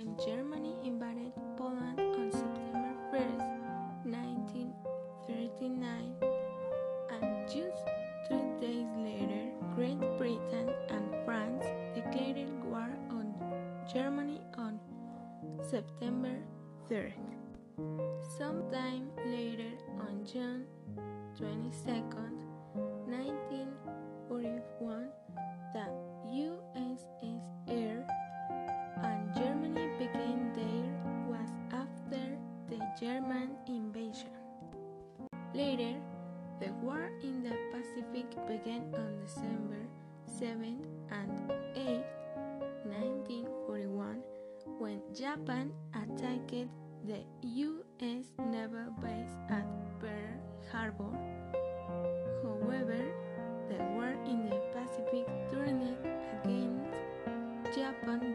when Germany invaded Poland on September 1st, 1939, and just three days later, Great Britain and France declared war on Germany on September 3rd. Sometime later, on June 22nd, 1941, Later, the war in the Pacific began on December 7 and 8, 1941, when Japan attacked the U.S. naval base at Pearl Harbor. However, the war in the Pacific turned against Japan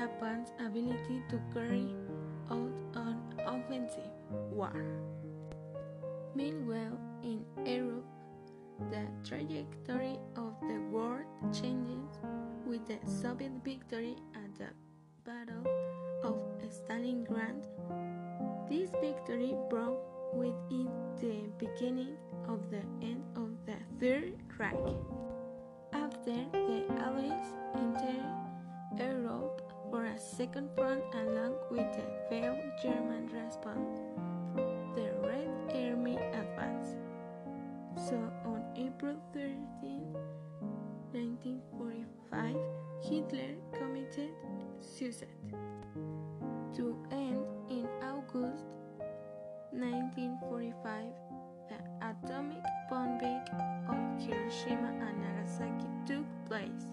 Japan's ability to carry out an offensive war. Meanwhile, in Europe, the trajectory of the war changes with the Soviet victory at the Battle of Stalingrad. This victory brought with it the beginning of the end of the Third Reich. After the Allies second front along with the failed German response, the Red Army advanced. So on April 13, 1945, Hitler committed suicide. To end in August 1945, the atomic bombing of Hiroshima and Nagasaki took place.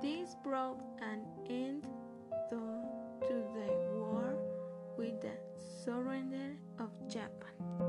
This brought an end surrender of Japan.